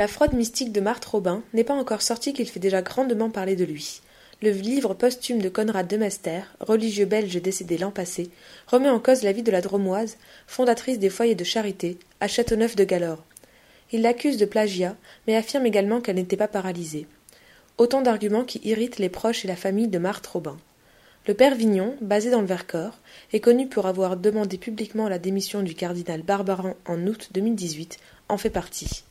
La fraude mystique de Marthe Robin n'est pas encore sortie qu'il fait déjà grandement parler de lui. Le livre posthume de Conrad de Master, religieux belge décédé l'an passé, remet en cause la vie de la Dromoise, fondatrice des foyers de charité, à Châteauneuf de Galore. Il l'accuse de plagiat, mais affirme également qu'elle n'était pas paralysée. Autant d'arguments qui irritent les proches et la famille de Marthe Robin. Le père Vignon, basé dans le Vercors, est connu pour avoir demandé publiquement la démission du cardinal Barbaran en août 2018, en fait partie.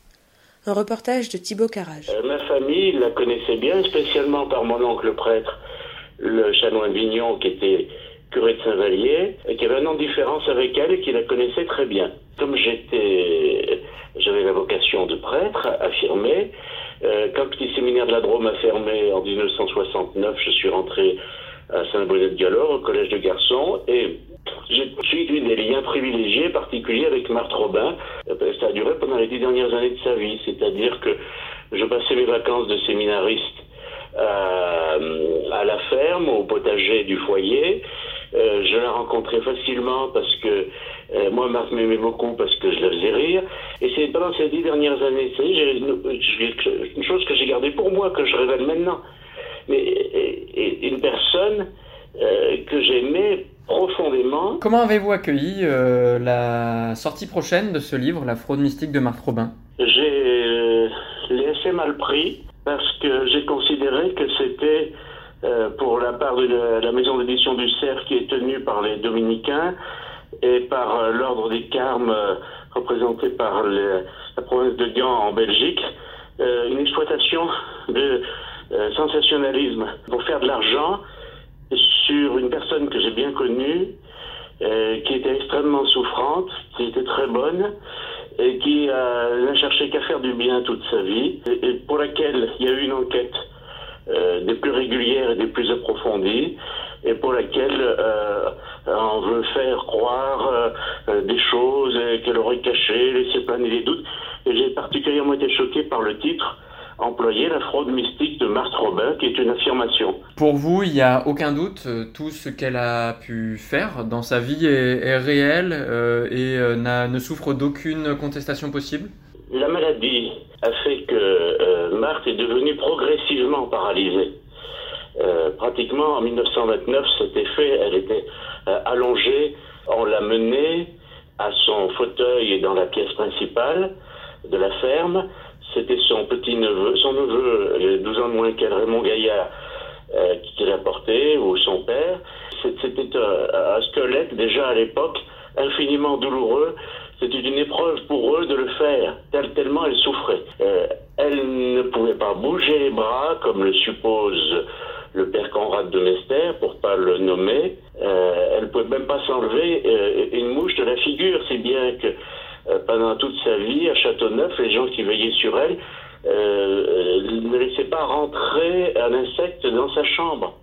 Un reportage de Thibaut Carrage. Euh, ma famille la connaissait bien, spécialement par mon oncle prêtre, le chanoine Vignon, qui était curé de Saint-Vallier, qui avait un an de différence avec elle et qui la connaissait très bien. Comme j'étais, j'avais la vocation de prêtre affirmée, euh, quand le petit séminaire de la Drôme a fermé en 1969, je suis rentré à Saint-Bonnet-de-Galore, au collège de garçons, et j'ai eu des liens privilégiés, particuliers avec Marthe Robin. Euh, ça a duré pendant les dix dernières années de sa vie, c'est-à-dire que je passais mes vacances de séminariste euh, à la ferme, au potager du foyer. Euh, je la rencontrais facilement parce que moi, Marthe m'aimait beaucoup parce que je la faisais rire. Et c'est pendant ces dix dernières années, j'ai une, une chose que j'ai gardée pour moi, que je révèle maintenant. Mais une personne que j'aimais profondément. Comment avez-vous accueilli euh, la sortie prochaine de ce livre, La fraude mystique de Marc Robin? J'ai euh, assez mal pris parce que j'ai considéré que c'était euh, pour la part de la, maison d'édition du Cerf qui est tenue par les dominicains et par l'ordre des Carmes représenté par la province de Gand en Belgique, une exploitation de sensationnalisme pour faire de l'argent sur une personne que j'ai bien connue, euh, qui était extrêmement souffrante, qui était très bonne, et qui n'a cherché qu'à faire du bien toute sa vie, et, pour laquelle il y a eu une enquête euh, des plus régulières et des plus approfondies, et pour laquelle euh, on veut faire croire des choses qu'elle aurait cachées, laisser planer des doutes. Et j'ai particulièrement été choqué par le titre employer la fraude mystique de Marthe Robin, qui est une affirmation. Pour vous, il n'y a aucun doute, euh, tout ce qu'elle a pu faire dans sa vie est, réel euh, et euh, ne souffre d'aucune contestation possible? La maladie a fait que Marthe est devenue progressivement paralysée. pratiquement en 1929, c'était fait, elle était allongée, on l'a menée à son fauteuil dans la pièce principale de la ferme, c'était son petit neveu, son neveu, 12 ans de moins qu'elle, Raymond Gaillard, euh, qui l'a porté, ou son père. C'était un, squelette déjà à l'époque infiniment douloureux. C'était une épreuve pour eux de le faire, tellement elle souffrait. Euh, elle ne pouvait pas bouger les bras, comme le suppose le père Conrad de Mester, pour pas le nommer. Euh, elle ne pouvait même pas s'enlever euh, une mouche de la figure, si bien que euh, pendant toute sa vie à Châteauneuf, les gens qui veillaient sur elle euh, ne laissaient pas rentrer un insecte dans sa chambre.